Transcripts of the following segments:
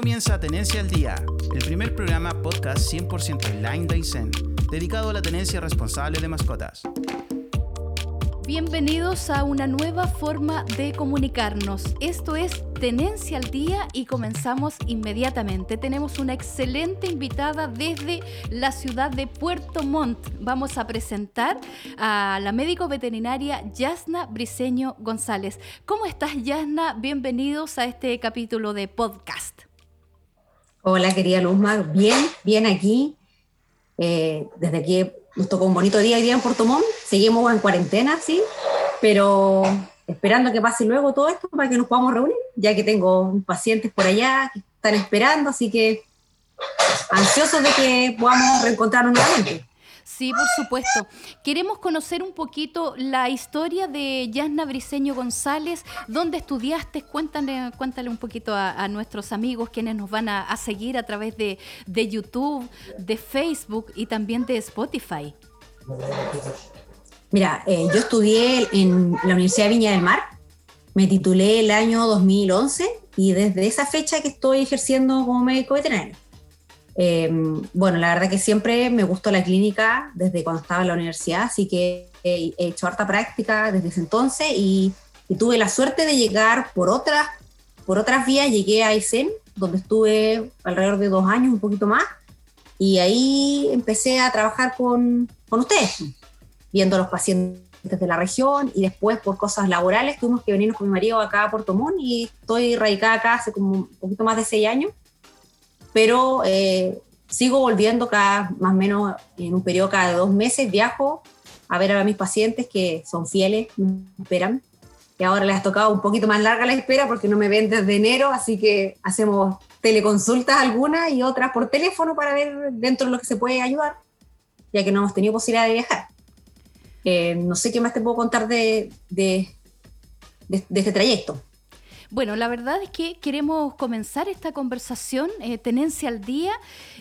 comienza Tenencia al Día, el primer programa podcast 100% online de Aysén, dedicado a la tenencia responsable de mascotas. Bienvenidos a una nueva forma de comunicarnos. Esto es Tenencia al Día y comenzamos inmediatamente. Tenemos una excelente invitada desde la ciudad de Puerto Montt. Vamos a presentar a la médico veterinaria Yasna Briseño González. ¿Cómo estás, Yasna? Bienvenidos a este capítulo de podcast. Hola, querida Luzma. Bien, bien aquí. Eh, desde que nos tocó un bonito día hoy día en Puerto Montt. Seguimos en cuarentena, sí, pero esperando que pase luego todo esto para que nos podamos reunir, ya que tengo pacientes por allá que están esperando, así que ansiosos de que podamos reencontrarnos nuevamente. Sí, por supuesto. Queremos conocer un poquito la historia de Yasna Briseño González. ¿Dónde estudiaste? Cuéntale, cuéntale un poquito a, nuestros amigos quienes nos van a, seguir a través de, YouTube, de Facebook y también de Spotify. Mira, eh, yo estudié en la Universidad de Viña del Mar. Me titulé el año 2011 y desde esa fecha que estoy ejerciendo como médico veterinario. Em, bueno, la verdad que siempre me gustó la clínica desde cuando estaba en la universidad, así que he, hecho harta práctica desde ese entonces y, tuve la suerte de llegar por otras, por otras vías, llegué a Aysén, donde estuve alrededor de dos años, un poquito más, y ahí empecé a trabajar con, con ustedes, viendo a los pacientes de la región y después por cosas laborales. Tuvimos que venirnos con mi marido acá a Puerto Montt y estoy radicada acá hace como un poquito más de seis años pero eh, sigo volviendo cada, más o menos en un periodo cada dos meses, viajo a ver a mis pacientes que son fieles, me esperan. Y ahora les ha tocado un poquito más larga la espera porque no me ven desde enero, así que hacemos teleconsultas algunas y otras por teléfono para ver dentro de lo que se puede ayudar, ya que no hemos tenido posibilidad de viajar. Eh, no sé qué más te puedo contar de, de, de este trayecto. Bueno, la verdad es que queremos comenzar esta conversación, eh, tenencia al día,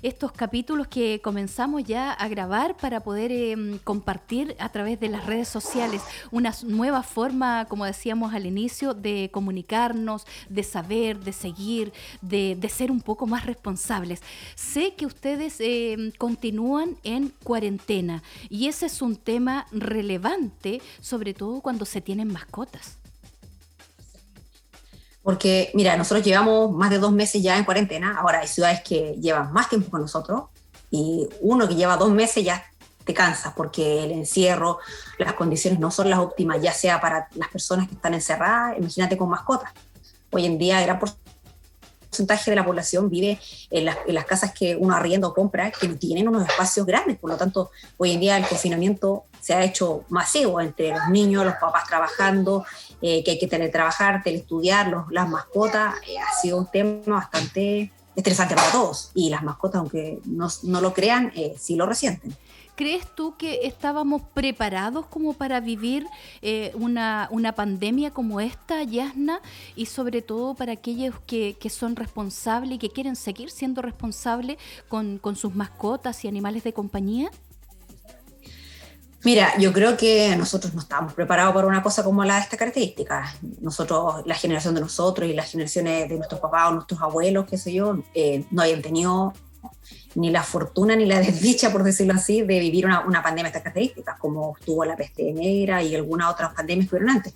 estos capítulos que comenzamos ya a grabar para poder em, compartir a través de las redes sociales una nueva forma, como decíamos al inicio, de comunicarnos, de saber, de seguir, de, ser un poco más responsables. Sé que ustedes em, continúan en cuarentena y ese es un tema relevante, sobre todo cuando se tienen mascotas. Porque, mira, nosotros llevamos más de dos meses ya en cuarentena, ahora hay ciudades que llevan más tiempo con nosotros, y uno que lleva dos meses ya te cansa, porque el encierro, las condiciones no son las óptimas, ya sea para las personas que están encerradas, imagínate con mascotas. Hoy en día, gran porcentaje de la población vive en las, en las, casas que uno arrienda o compra, que no tienen unos espacios grandes, por lo tanto, hoy en día el confinamiento se ha hecho masivo entre los niños, los papás trabajando, eh, que hay que teletrabajar, telestudiar, los, las mascotas, eh, ha sido un tema bastante estresante para todos. Y las mascotas, aunque no, no lo crean, eh, sí lo resienten. ¿Crees tú que estábamos preparados como para vivir una, una, pandemia como esta, Yasna? Y sobre todo para aquellos que, que, son responsables y que quieren seguir siendo responsables con, con sus mascotas y animales de compañía? Mira, yo creo que nosotros no estábamos preparados para una cosa como la de esta característica. Nosotros, la generación de nosotros y las generaciones de nuestros papás o nuestros abuelos, qué sé yo, eh, no habían tenido ni la fortuna ni la desdicha, por decirlo así, de vivir una, una pandemia de estas características, como estuvo la peste negra y algunas otras pandemias que hubieron antes.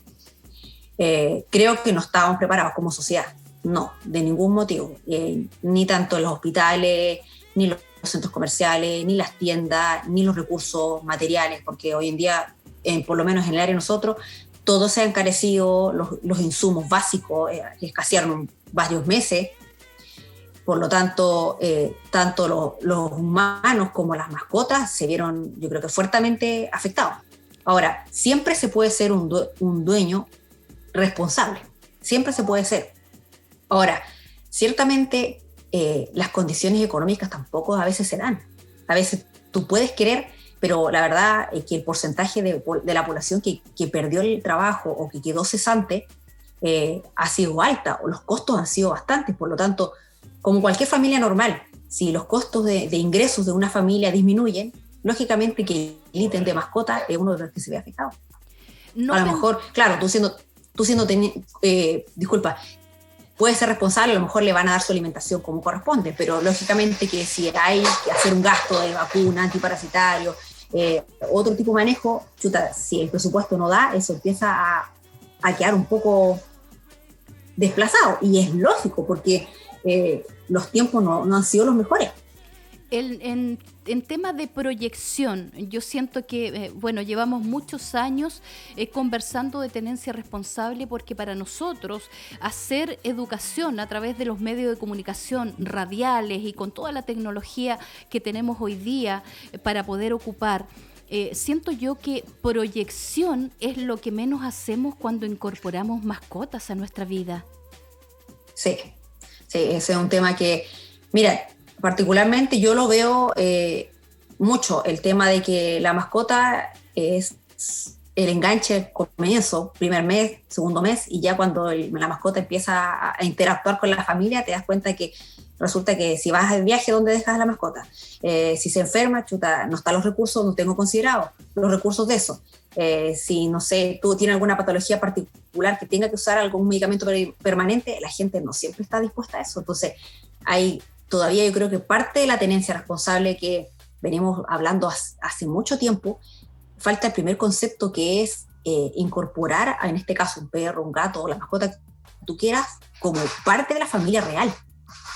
Eh, creo que no estábamos preparados como sociedad, no, de ningún motivo, eh, ni tanto los hospitales, ni los centros comerciales, ni las tiendas, ni los recursos materiales, porque hoy en día, por lo menos en el área de nosotros, todo se ha encarecido, los, insumos básicos eh, escasearon varios meses, por lo tanto, eh, tanto los humanos como las mascotas se vieron, yo creo que fuertemente afectados. Ahora, siempre se puede ser un, un dueño responsable, siempre se puede ser. Ahora, ciertamente eh, las condiciones económicas tampoco a veces se dan. A veces tú puedes querer, pero la verdad es que el porcentaje de, la población que, perdió el trabajo o que quedó cesante eh, ha sido alta o los costos han sido bastantes. Por lo tanto, como cualquier familia normal, si los costos de, ingresos de una familia disminuyen, lógicamente que el ítem de mascota es uno de los que se ve afectado. a lo mejor, claro, tú siendo, tú siendo eh, disculpa, puede ser responsable, a lo mejor le van a dar su alimentación como corresponde, pero lógicamente que si hay que hacer un gasto de vacuna, antiparasitario, eh, otro tipo de manejo, chuta, si el presupuesto no da, eso empieza a, a quedar un poco desplazado. Y es lógico, porque eh, los tiempos no, no han sido los mejores en, en, tema de proyección, yo siento que, eh, bueno, llevamos muchos años eh, conversando de tenencia responsable porque para nosotros hacer educación a través de los medios de comunicación radiales y con toda la tecnología que tenemos hoy día eh, para poder ocupar, siento yo que proyección es lo que menos hacemos cuando incorporamos mascotas a nuestra vida. Sí, ese es un tema que, mira, particularmente yo lo veo eh, mucho, el tema de que la mascota es el enganche comienzo, primer mes, segundo mes, y ya cuando la mascota empieza a, interactuar con la familia, te das cuenta que resulta que si vas al viaje, ¿dónde dejas la mascota? Eh, si se enferma, chuta, no están los recursos, no tengo considerado los recursos de eso. Eh, si, no sé, tú tienes alguna patología particular que tenga que usar algún medicamento permanente, la gente no siempre está dispuesta a eso. Entonces, hay todavía yo creo que parte de la tenencia responsable que venimos hablando hace mucho tiempo, falta el primer concepto que es eh, incorporar, en este caso, un perro, un gato o la mascota que tú quieras, como parte de la familia real.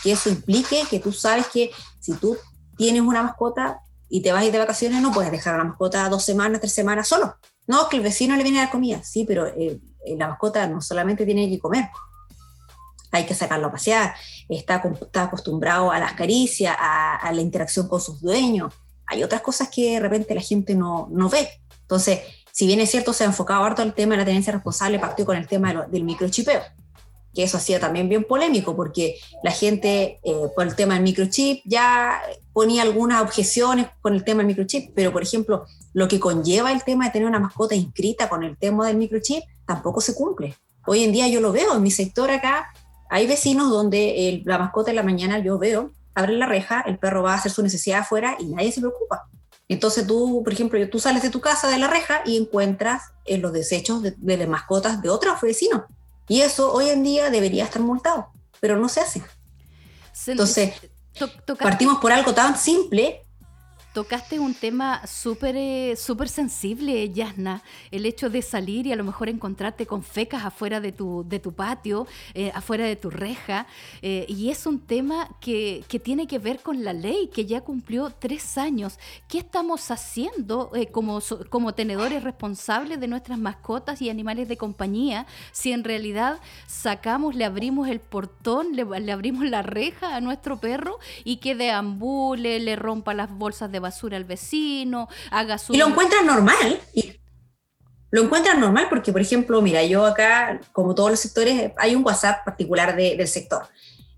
Que eso implique que tú sabes que si tú tienes una mascota y te vas a ir de vacaciones, no puedes dejar a la mascota dos semanas, tres semanas solo. No, que el vecino le viene a dar comida, sí, pero eh, eh, la mascota no solamente tiene que comer, hay que sacarlo a pasear, está, está acostumbrado a las caricias, a, la interacción con sus dueños. Hay otras cosas que de repente la gente no, no ve. Entonces, si bien es cierto, se ha enfocado harto el tema de la tenencia responsable, partió con el tema del microchipeo, que eso ha sido también bien polémico, porque la gente, eh, por el tema del microchip, ya ponía algunas objeciones con el tema del microchip, pero por ejemplo, lo que conlleva el tema de tener una mascota inscrita con el tema del microchip, tampoco se cumple. Hoy en día yo lo veo en mi sector acá, hay vecinos donde la mascota en la mañana yo veo, abre la reja, el perro va a hacer su necesidad afuera y nadie se preocupa. Entonces tú, por ejemplo, tú sales de tu casa de la reja y encuentras en los desechos de, las mascotas de otros vecinos. Y eso hoy en día debería estar multado, pero no se hace. Entonces, partimos por algo tan simple Tocaste un tema súper eh, súper sensible, Yasna, el hecho de salir y a lo mejor encontrarte con fecas afuera de tu, de tu patio, eh, afuera de tu reja, eh, y es un tema que, que, tiene que ver con la ley, que ya cumplió tres años. ¿Qué estamos haciendo como, como tenedores responsables de nuestras mascotas y animales de compañía si en realidad sacamos, le abrimos el portón, le, le abrimos la reja a nuestro perro y que deambule, le rompa las bolsas de basura al vecino, haga su... Y lo encuentran normal. Y lo encuentran normal porque, por ejemplo, mira, yo acá, como todos los sectores, hay un WhatsApp particular del sector.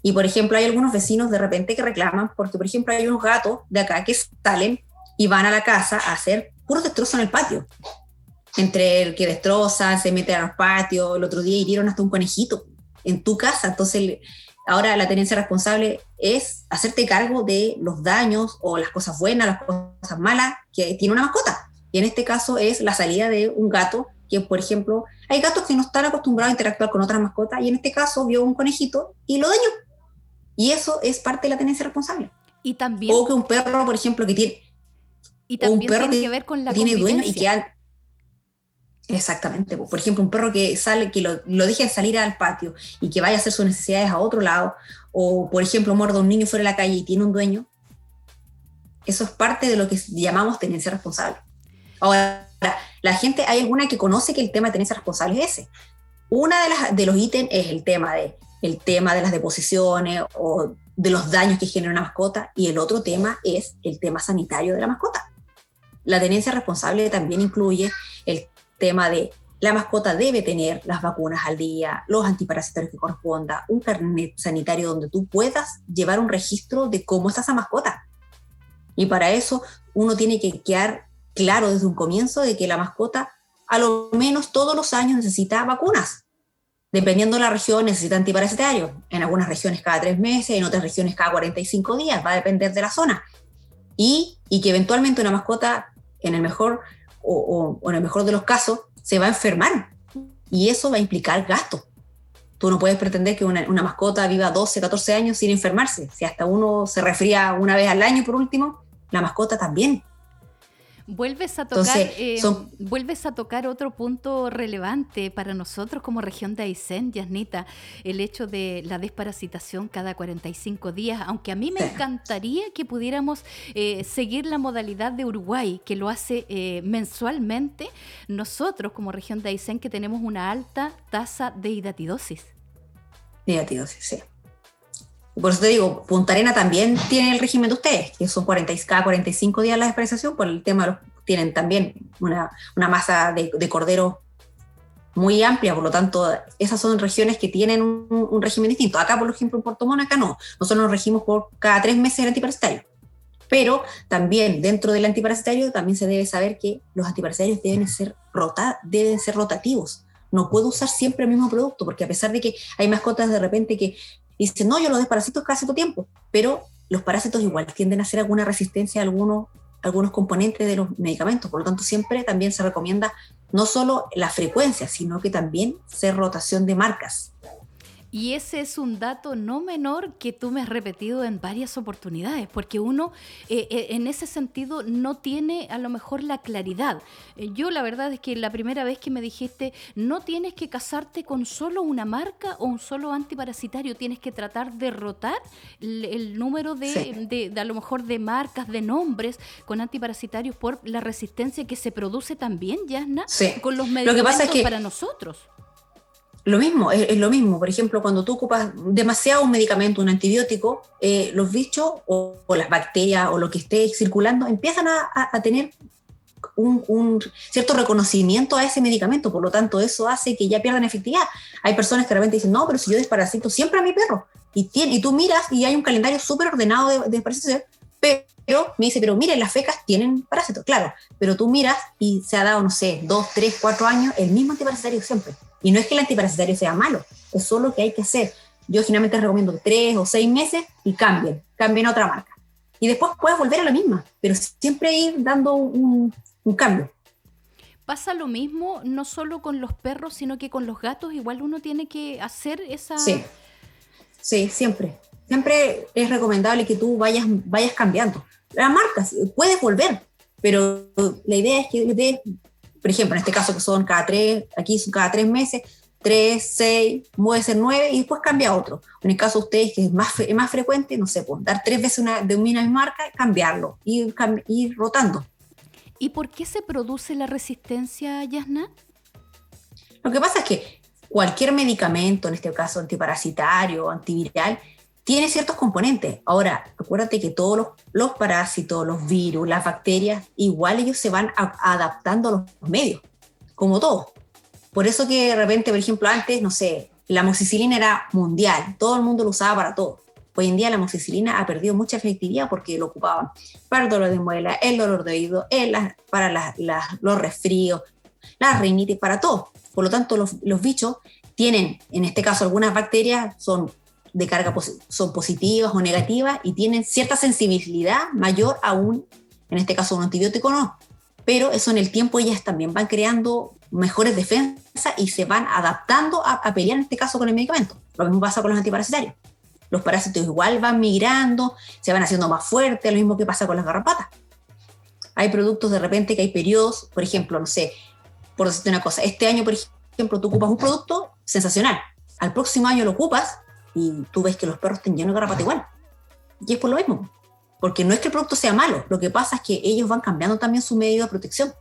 Y, por ejemplo, hay algunos vecinos de repente que reclaman porque, por ejemplo, hay unos gatos de acá que salen y van a la casa a hacer puro destrozo en el patio. Entre el que destrozan, se meten a los patios, el otro día hirieron hasta un conejito en tu casa. Entonces, Ahora la tenencia responsable es hacerte cargo de los daños o las cosas buenas, las cosas malas que tiene una mascota. Y en este caso es la salida de un gato que, por ejemplo, hay gatos que no están acostumbrados a interactuar con otras mascotas y en este caso vio un conejito y lo dañó. Y eso es parte de la tenencia responsable. Y también... O que un perro, por ejemplo, que tiene... Y también un perro tiene que ver con la tiene dueño y que Exactamente. Por ejemplo, un perro que sale, que lo, lo dejen salir al patio y que vaya a hacer sus necesidades a otro lado, o por ejemplo, muerda a un niño fuera de la calle y tiene un dueño, eso es parte de lo que llamamos tenencia responsable. Ahora, la gente, hay alguna que conoce que el tema de tenencia responsable es ese. Una de, las, de los ítems es el tema de, el tema de las deposiciones o de los daños que genera una mascota, y el otro tema es el tema sanitario de la mascota. La tenencia responsable también incluye el tema de la mascota debe tener las vacunas al día, los antiparasitarios que corresponda, un carnet sanitario donde tú puedas llevar un registro de cómo está esa mascota. Y para eso uno tiene que quedar claro desde un comienzo de que la mascota a lo menos todos los años necesita vacunas. Dependiendo de la región necesita antiparasitarios. En algunas regiones cada tres meses, en otras regiones cada 45 días, va a depender de la zona. Y, y que eventualmente una mascota, en el mejor o, en el mejor de los casos, se va a enfermar y eso va a implicar gasto. Tú no puedes pretender que una, una, mascota viva 12, 14 años sin enfermarse. Si hasta uno se resfría una vez al año, por último, la mascota también. Vuelves a tocar, eh, vuelves a tocar otro punto relevante para nosotros como región de Aysén, Yasnita, el hecho de la desparasitación cada 45 días, aunque a mí me encantaría que pudiéramos eh, seguir la modalidad de Uruguay, que lo hace eh, mensualmente, nosotros como región de Aysén que tenemos una alta tasa de hidatidosis. Hidatidosis, sí. Por eso te digo, Punta Arena también tiene el régimen de ustedes, que son 40, cada 45 días la despresurización, por el tema los, tienen también una, una masa de, de cordero muy amplia, por lo tanto, esas son regiones que tienen un, régimen distinto. Acá, por ejemplo, en Puerto Montt, acá no. Nosotros nos regimos por cada tres meses el antiparasitario. Pero también dentro del antiparasitario también se debe saber que los antiparasitarios deben ser, rota, deben ser rotativos. No puedo usar siempre el mismo producto, porque a pesar de que hay mascotas de repente que y dice, no, yo los desparasito casi todo tiempo, pero los parásitos igual tienden a hacer alguna resistencia a algunos, algunos componentes de los medicamentos, por lo tanto siempre también se recomienda no solo la frecuencia, sino que también hacer rotación de marcas. Y ese es un dato no menor que tú me has repetido en varias oportunidades, porque uno eh, eh, en ese sentido no tiene a lo mejor la claridad. Eh, yo la verdad es que la primera vez que me dijiste, no tienes que casarte con solo una marca o un solo antiparasitario, tienes que tratar de rotar el, número de, a lo mejor de marcas, de nombres con antiparasitarios por la resistencia que se produce también, Yasna, con los medicamentos para nosotros. Lo mismo, es, lo mismo. Por ejemplo, cuando tú ocupas demasiado un medicamento, un antibiótico, eh, los bichos o, las bacterias o lo que esté circulando empiezan a, tener un, cierto reconocimiento a ese medicamento. Por lo tanto, eso hace que ya pierdan efectividad. Hay personas que de repente dicen, no, pero si yo desparasito siempre a mi perro. Y, tiene, tú miras y hay un calendario súper ordenado de, de pero me dice, pero mire, las fecas tienen parásitos, claro, pero tú miras y se ha dado, no sé, dos, tres, cuatro años el mismo antiparasitario siempre. Y no es que el antiparasitario sea malo, es solo que hay que hacer. Yo generalmente recomiendo tres o seis meses y cambien, cambien a otra marca. Y después puedes volver a la misma, pero siempre ir dando un, cambio. Pasa lo mismo no solo con los perros, sino que con los gatos. Igual uno tiene que hacer esa... Sí, sí siempre. Siempre es recomendable que tú vayas, vayas cambiando. Las marcas, puedes volver, pero la idea es que por ejemplo, en este caso que son cada tres, aquí son cada tres meses, tres, seis, puede ser nueve y después cambia otro. En el caso de ustedes, que es más, más frecuente, no sé, pues, dar tres veces una, de una misma marca, cambiarlo, ir, ir rotando. ¿Y por qué se produce la resistencia, Yasna? Lo que pasa es que cualquier medicamento, en este caso antiparasitario, antiviral, tiene ciertos componentes. Ahora, acuérdate que todos los, parásitos, los virus, las bacterias, igual ellos se van adaptando a los medios, como todo. Por eso que de repente, por ejemplo, antes, no sé, la amoxicilina era mundial, todo el mundo lo usaba para todo. Hoy en día la amoxicilina ha perdido mucha efectividad porque lo ocupaban para el dolor de muela, el dolor de oído, para los resfríos, las rinitis, para todo. Por lo tanto, los, los bichos tienen, en este caso, algunas bacterias son de carga son positivas o negativas y tienen cierta sensibilidad mayor aún, en este caso un antibiótico no, pero eso en el tiempo ellas también van creando mejores defensas y se van adaptando a, pelear en este caso con el medicamento. Lo mismo pasa con los antiparasitarios. Los parásitos igual van migrando, se van haciendo más fuertes, lo mismo que pasa con las garrapatas. Hay productos de repente que hay periodos, por ejemplo, no sé, por decirte una cosa, este año, por ejemplo, tú ocupas un producto sensacional, al próximo año lo ocupas y tú ves que los perros están llenos de garrapata igual. Y es por lo mismo. Porque no es que el producto sea malo, lo que pasa es que ellos van cambiando también su medio de protección.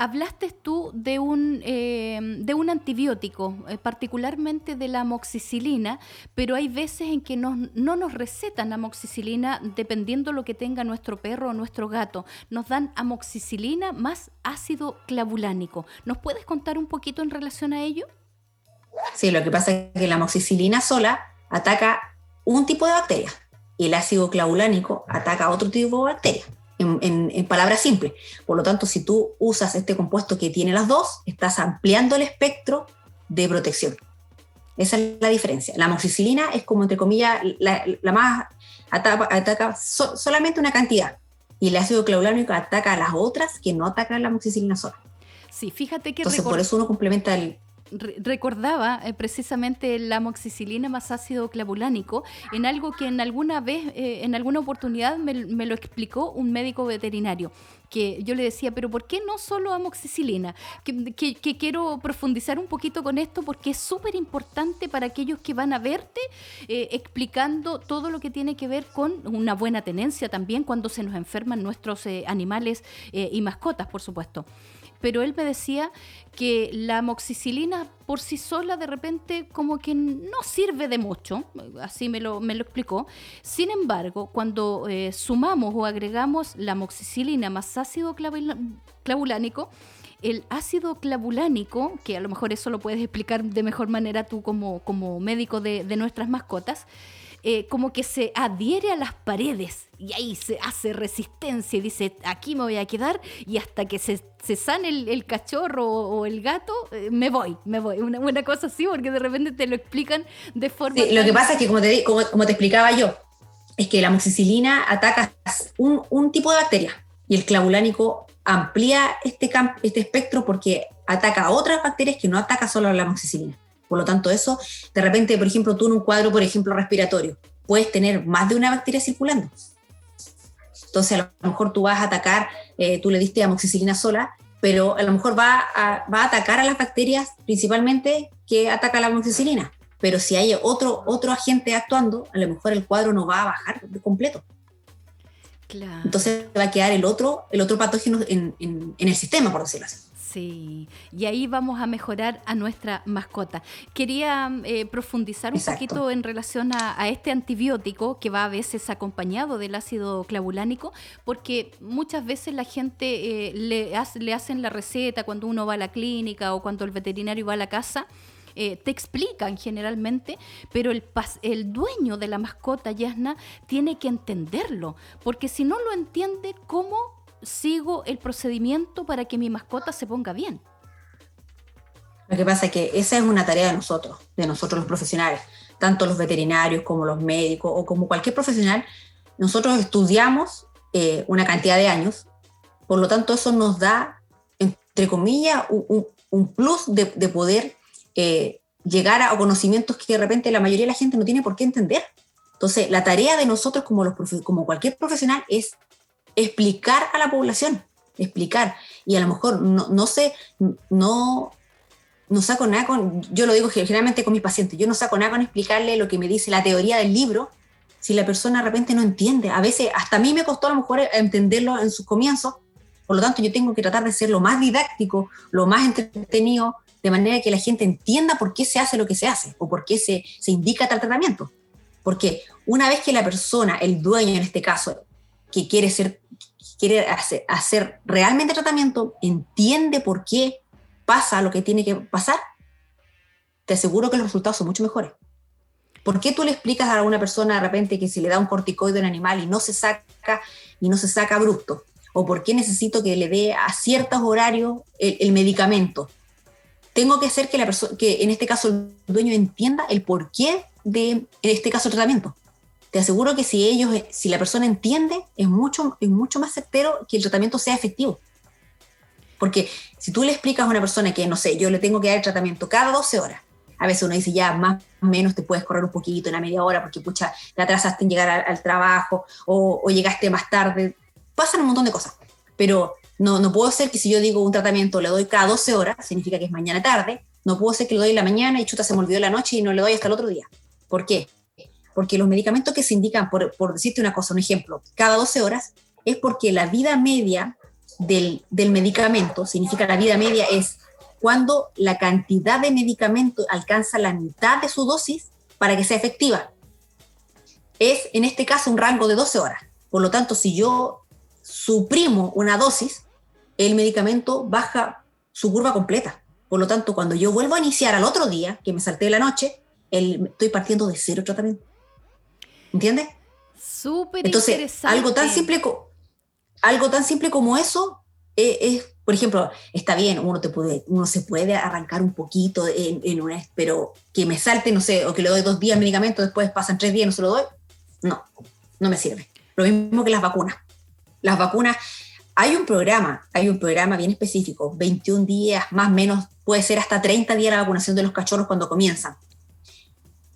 Hablaste tú de un, eh, de un antibiótico, eh, particularmente de la amoxicilina, pero hay veces en que no, no nos recetan amoxicilina dependiendo lo que tenga nuestro perro o nuestro gato. Nos dan amoxicilina más ácido clavulánico. ¿Nos puedes contar un poquito en relación a ello? Sí, lo que pasa es que la amoxicilina sola ataca un tipo de bacteria y el ácido clavulánico ataca otro tipo de bacteria. En, palabras simples. Por lo tanto, si tú usas este compuesto que tiene las dos, estás ampliando el espectro de protección. Esa es la diferencia. La amoxicilina es como, entre comillas, la, más ataca, solamente una cantidad. Y el ácido clavulánico ataca a las otras que no atacan la amoxicilina sola. Sí, fíjate que... Entonces, por eso uno complementa el, recordaba eh, precisamente la amoxicilina más ácido clavulánico en algo que en alguna vez, eh, en alguna oportunidad me, lo explicó un médico veterinario que yo le decía, pero ¿por qué no solo amoxicilina? Que, quiero profundizar un poquito con esto porque es súper importante para aquellos que van a verte eh, explicando todo lo que tiene que ver con una buena tenencia también cuando se nos enferman nuestros animales y mascotas, por supuesto pero él me decía que la amoxicilina por sí sola de repente como que no sirve de mucho, así me lo, me lo explicó. Sin embargo, cuando eh, sumamos o agregamos la amoxicilina más ácido clavulánico, el ácido clavulánico, que a lo mejor eso lo puedes explicar de mejor manera tú como, como médico de, de nuestras mascotas, eh, como que se adhiere a las paredes y ahí se hace resistencia y dice, aquí me voy a quedar y hasta que se, se sane el, cachorro o, el gato, eh, me voy, me voy. Una, buena cosa así, porque de repente te lo explican de forma... Sí, lo que pasa es que, como te, como, como te explicaba yo, es que la amoxicilina ataca un, un tipo de bacteria y el clavulánico amplía este, este espectro porque ataca a otras bacterias que no ataca solo a la amoxicilina. Por lo tanto, eso, de repente, por ejemplo, tú en un cuadro, por ejemplo, respiratorio, puedes tener más de una bacteria circulando. Entonces, a lo mejor tú vas a atacar, eh, tú le diste amoxicilina sola, pero a lo mejor va a, va a atacar a las bacterias principalmente que ataca la amoxicilina. Pero si hay otro, otro agente actuando, a lo mejor el cuadro no va a bajar de completo. Claro. Entonces va a quedar el otro, el otro patógeno en, en el sistema, por decirlo así. Sí, y ahí vamos a mejorar a nuestra mascota. Quería eh, profundizar un poquito en relación a, este antibiótico que va a veces acompañado del ácido clavulánico, porque muchas veces la gente eh, le, le hacen la receta cuando uno va a la clínica o cuando el veterinario va a la casa. Eh, te explican generalmente, pero el, el dueño de la mascota, Yasna, tiene que entenderlo, porque si no lo entiende, ¿cómo sigo el procedimiento para que mi mascota se ponga bien. Lo que pasa es que esa es una tarea de nosotros, de nosotros los profesionales, tanto los veterinarios como los médicos o como cualquier profesional. Nosotros estudiamos eh, una cantidad de años, por lo tanto eso nos da, entre comillas, un, plus de, poder eh, llegar a conocimientos que de repente la mayoría de la gente no tiene por qué entender. Entonces, la tarea de nosotros como, los, como cualquier profesional es explicar a la población, explicar. Y a lo mejor no, no sé, no, no saco nada con, yo lo digo generalmente con mis pacientes, yo no saco nada con explicarle lo que me dice la teoría del libro, si la persona de repente no entiende. A veces, hasta a mí me costó a lo mejor entenderlo en sus comienzos, por lo tanto yo tengo que tratar de ser lo más didáctico, lo más entretenido, de manera que la gente entienda por qué se hace lo que se hace o por qué se, se indica tal tratamiento. Porque una vez que la persona, el dueño en este caso, que quiere, ser, quiere hacer, realmente tratamiento, entiende por qué pasa lo que tiene que pasar, te aseguro que los resultados son mucho mejores. ¿Por qué tú le explicas a alguna persona de repente que si le da un corticoide a un animal y no se saca y no se saca abrupto? ¿O por qué necesito que le dé a ciertos horarios el, medicamento? Tengo que hacer que, la persona, que en este caso el dueño entienda el porqué de, en este caso, el tratamiento te aseguro que si ellos, si la persona entiende, es mucho, es mucho más certero que el tratamiento sea efectivo. Porque si tú le explicas a una persona que, no sé, yo le tengo que dar el tratamiento cada 12 horas, a veces uno dice ya más o menos te puedes correr un poquito, una media hora, porque pucha, te atrasaste en llegar al, trabajo o, o, llegaste más tarde. Pasan un montón de cosas. Pero no, no puedo ser que si yo digo un tratamiento le doy cada 12 horas, significa que es mañana tarde, no puedo ser que le doy en la mañana y chuta se me olvidó la noche y no le doy hasta el otro día. ¿Por qué? Porque los medicamentos que se indican, por, decirte una cosa, un ejemplo, cada 12 horas, es porque la vida media del, medicamento, significa la vida media es cuando la cantidad de medicamento alcanza la mitad de su dosis para que sea efectiva. Es en este caso un rango de 12 horas. Por lo tanto, si yo suprimo una dosis, el medicamento baja su curva completa. Por lo tanto, cuando yo vuelvo a iniciar al otro día, que me salté la noche, estoy partiendo de cero tratamiento. ¿Entiendes? Súper Entonces, algo tan simple, algo tan simple como eso eh, es, por ejemplo, está bien, uno, te puede, uno se puede arrancar un poquito en, en una, pero que me salte, no sé, o que le doy dos días de medicamento, después pasan tres días y no se lo doy, no, no me sirve. Lo mismo que las vacunas. Las vacunas, Hay un programa, hay un programa bien específico, 21 días, más o menos, puede ser hasta 30 días la vacunación de los cachorros cuando comienzan.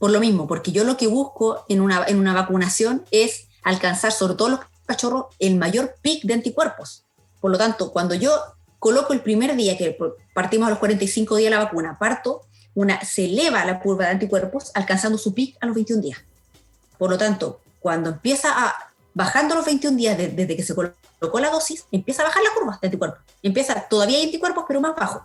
Por lo mismo, porque yo lo que busco en una, en una vacunación es alcanzar, sobre todo los cachorros, el mayor pic de anticuerpos. Por lo tanto, cuando yo coloco el primer día, que partimos a los 45 días de la vacuna, parto, una, se eleva la curva de anticuerpos alcanzando su pic a los 21 días. Por lo tanto, cuando empieza a, bajando los 21 días desde que se colocó la dosis, empieza a bajar la curva de anticuerpos. Empieza, todavía hay anticuerpos, pero más bajo.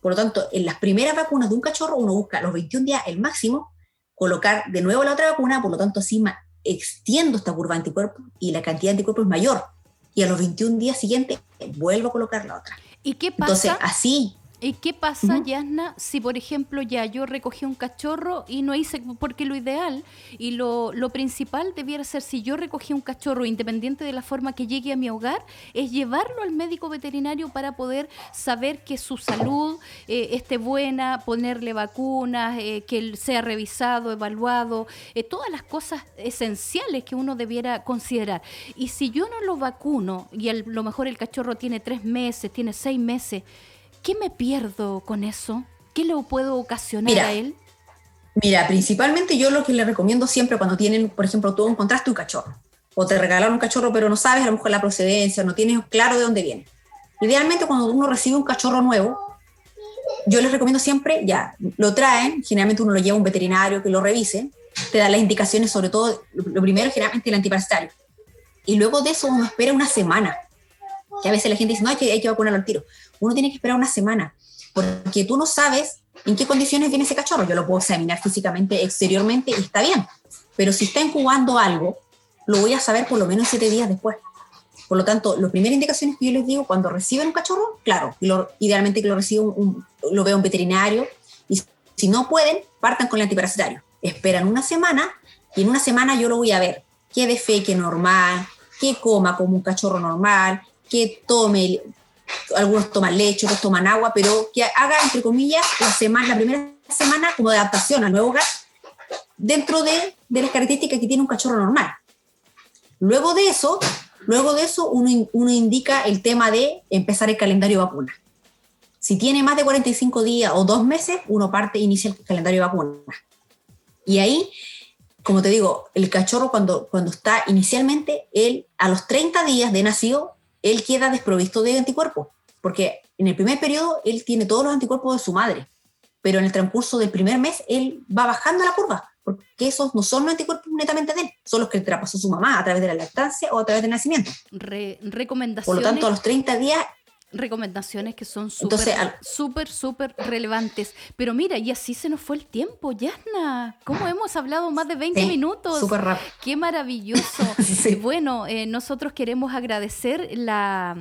Por lo tanto, en las primeras vacunas de un cachorro, uno busca los 21 días el máximo, colocar de nuevo la otra vacuna, por lo tanto, así extiendo esta curva de anticuerpos y la cantidad de anticuerpos es mayor. Y a los 21 días siguientes vuelvo a colocar la otra. ¿Y qué pasa? Entonces, así ¿Y qué pasa, Yasna, si por ejemplo ya yo recogí un cachorro y no hice, porque lo ideal y lo, principal debiera ser si yo recogí un cachorro, independiente de la forma que llegue a mi hogar, es llevarlo al médico veterinario para poder saber que su salud eh, esté buena, ponerle vacunas, eh, que él sea revisado, evaluado, eh, todas las cosas esenciales que uno debiera considerar. Y si yo no lo vacuno y a lo mejor el cachorro tiene tres meses, tiene seis meses, ¿Qué me pierdo con eso? ¿Qué le puedo ocasionar a él? Mira, principalmente yo lo que le recomiendo siempre cuando tienen, por ejemplo, tú encontraste un cachorro o te regalaron un cachorro pero no sabes a lo mejor la procedencia, no tienes claro de dónde viene. Idealmente cuando uno recibe un cachorro nuevo, yo les recomiendo siempre, ya, lo traen, generalmente uno lo lleva a un veterinario que lo revise, te da las indicaciones, sobre todo, lo primero generalmente el antiparasitario. Y luego de eso uno espera una semana, que a veces la gente dice, no, hay que, hay que vacunarlo al tiro uno tiene que esperar una semana, porque tú no sabes en qué condiciones viene ese cachorro. Yo lo puedo examinar físicamente, exteriormente, y está bien, pero si está incubando algo, lo voy a saber por lo menos siete días después. Por lo tanto, las primeras indicaciones que yo les digo cuando reciben un cachorro, claro, idealmente que lo reciba un, lo vea un veterinario, y si no pueden, partan con el antiparasitario. Esperan una semana y en una semana yo lo voy a ver. Que defeque normal, que coma como un cachorro normal, que tome algunos toman leche, otros toman agua, pero que haga, entre comillas, la, semana, la primera semana como de adaptación al nuevo hogar dentro de, de las características que tiene un cachorro normal. Luego de eso, luego de eso uno, uno indica el tema de empezar el calendario de vacuna. Si tiene más de 45 días o dos meses, uno parte e inicia el calendario de vacuna. Y ahí, como te digo, el cachorro cuando, cuando está inicialmente, él a los 30 días de nacido, él queda desprovisto de anticuerpos, porque en el primer periodo él tiene todos los anticuerpos de su madre, pero en el transcurso del primer mes él va bajando la curva, porque esos no son los anticuerpos netamente de él, son los que le traspasó su mamá a través de la lactancia o a través del nacimiento. recomendaciones. Por lo tanto, a los 30 días recomendaciones que son súper, súper, súper relevantes. Pero mira, y así se nos fue el tiempo, Yasna. ¿Cómo hemos hablado más de 20 minutos? Súper rápido. Qué maravilloso. Bueno, eh, nosotros queremos agradecer la,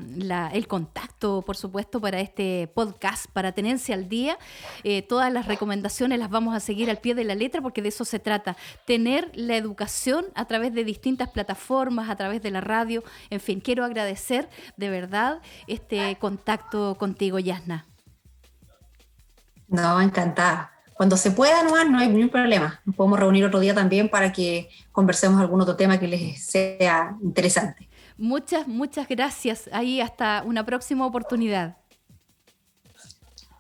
el contacto, por supuesto, para este podcast, para Tenencia al Día. Eh, todas las recomendaciones las vamos a seguir al pie de la letra porque de eso se trata. Tener la educación a través de distintas plataformas, a través de la radio. En fin, quiero agradecer de verdad este contacto contigo, Yasna. No, encantada. Cuando se pueda nomás, no hay ningún problema. Nos podemos reunir otro día también para que conversemos algún otro tema que les sea interesante. Muchas, muchas gracias. Ahí hasta una próxima oportunidad.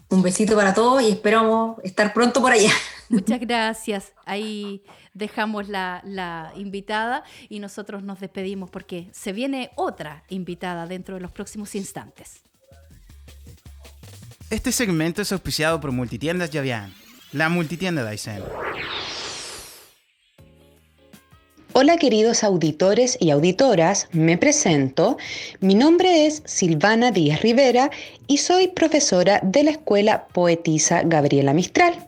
Un besito para todos y esperamos estar pronto por allá. Muchas gracias. Ahí dejamos la, la, invitada y nosotros nos despedimos porque se viene otra invitada dentro de los próximos instantes. Este segmento es auspiciado por Multitiendas Yavian, la multitienda Dyson. Hola queridos auditores y auditoras, me presento. Mi nombre es Silvana Díaz Rivera y soy profesora de la Escuela Poetisa Gabriela Mistral.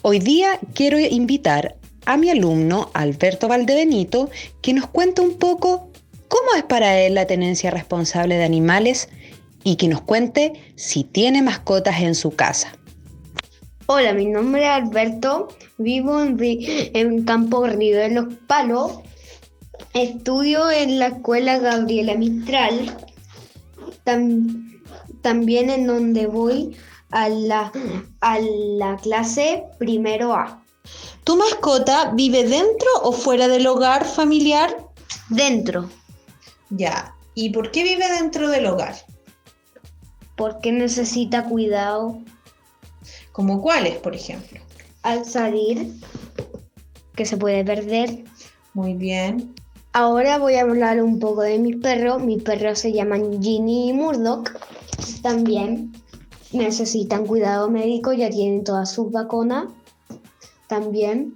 Hoy día quiero invitar a mi alumno Alberto Valdebenito que nos cuente un poco cómo es para él la tenencia responsable de animales y que nos cuente si tiene mascotas en su casa. Hola, mi nombre es Alberto, vivo en, Campo Río de los Palos, estudio en la escuela Gabriela Mistral, también en donde voy a la, a la clase primero A. ¿Tu mascota vive dentro o fuera del hogar familiar? Dentro. Ya. ¿Y por qué vive dentro del hogar? Porque necesita cuidado ¿Como cuáles, por ejemplo? al salir, que se puede perder. Muy bien. Ahora voy a hablar un poco de mis perros. Mis perros se llaman Ginny y Murdoch. También necesitan cuidado médico, ya tienen todas sus vacunas. También.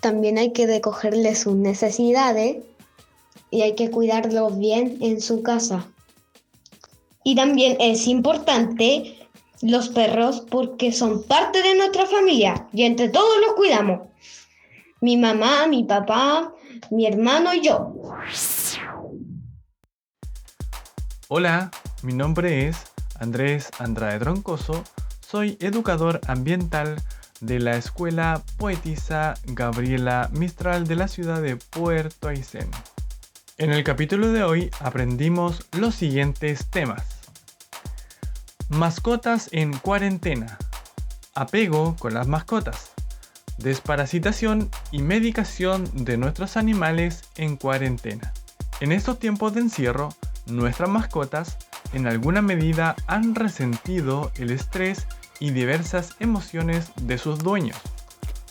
También hay que recogerles sus necesidades y hay que cuidarlos bien en su casa. Y también es importante los perros porque son parte de nuestra familia y entre todos los cuidamos. Mi mamá, mi papá, mi hermano y yo. Hola, mi nombre es Andrés Andrade Troncoso, soy educador ambiental de la Escuela Poetisa Gabriela Mistral de la ciudad de Puerto Aysén. En el capítulo de hoy aprendimos los siguientes temas. Mascotas en cuarentena. Apego con las mascotas. Desparasitación y medicación de nuestros animales en cuarentena. En estos tiempos de encierro, nuestras mascotas en alguna medida han resentido el estrés y diversas emociones de sus dueños,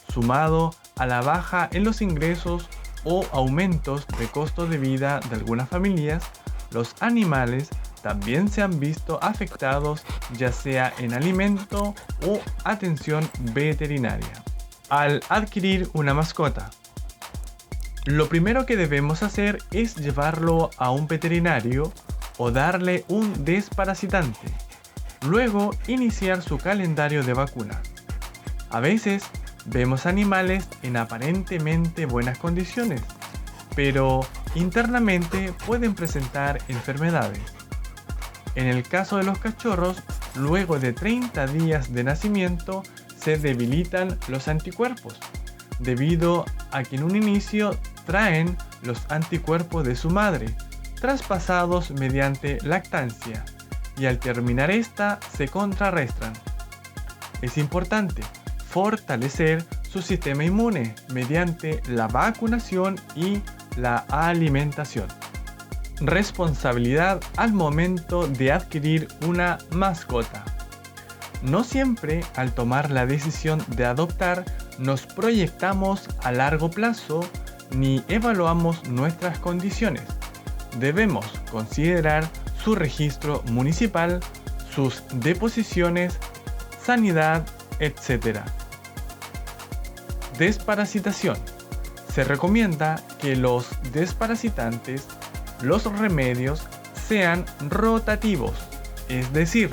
sumado a la baja en los ingresos o aumentos de costo de vida de algunas familias, los animales también se han visto afectados ya sea en alimento o atención veterinaria. Al adquirir una mascota, lo primero que debemos hacer es llevarlo a un veterinario o darle un desparasitante. Luego iniciar su calendario de vacuna. A veces vemos animales en aparentemente buenas condiciones, pero internamente pueden presentar enfermedades. En el caso de los cachorros, luego de 30 días de nacimiento se debilitan los anticuerpos, debido a que en un inicio traen los anticuerpos de su madre, traspasados mediante lactancia, y al terminar esta se contrarrestan. Es importante fortalecer su sistema inmune mediante la vacunación y la alimentación. Responsabilidad al momento de adquirir una mascota. No siempre al tomar la decisión de adoptar nos proyectamos a largo plazo ni evaluamos nuestras condiciones. Debemos considerar su registro municipal, sus deposiciones, sanidad, etc. Desparasitación. Se recomienda que los desparasitantes, los remedios, sean rotativos, es decir,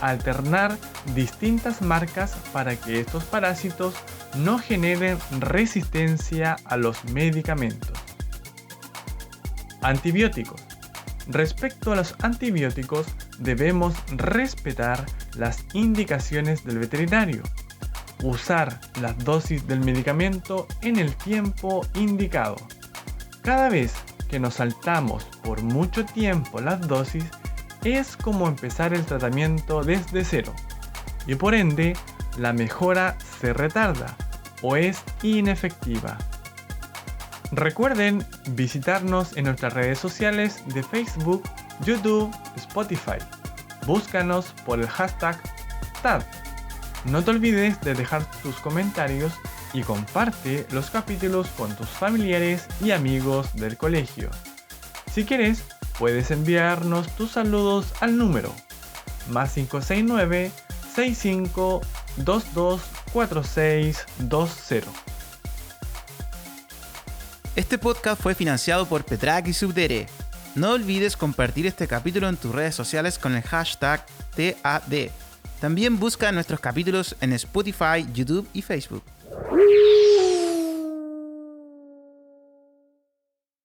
alternar distintas marcas para que estos parásitos no generen resistencia a los medicamentos. Antibióticos. Respecto a los antibióticos, debemos respetar las indicaciones del veterinario. Usar las dosis del medicamento en el tiempo indicado. Cada vez que nos saltamos por mucho tiempo las dosis, es como empezar el tratamiento desde cero. Y por ende, la mejora se retarda o es inefectiva. Recuerden visitarnos en nuestras redes sociales de Facebook, YouTube, Spotify. Búscanos por el hashtag TAD. No te olvides de dejar tus comentarios y comparte los capítulos con tus familiares y amigos del colegio. Si quieres, puedes enviarnos tus saludos al número más 569 65 22 4620. Este podcast fue financiado por Petrak y Subdere. No olvides compartir este capítulo en tus redes sociales con el hashtag TAD. También busca nuestros capítulos en Spotify, YouTube y Facebook.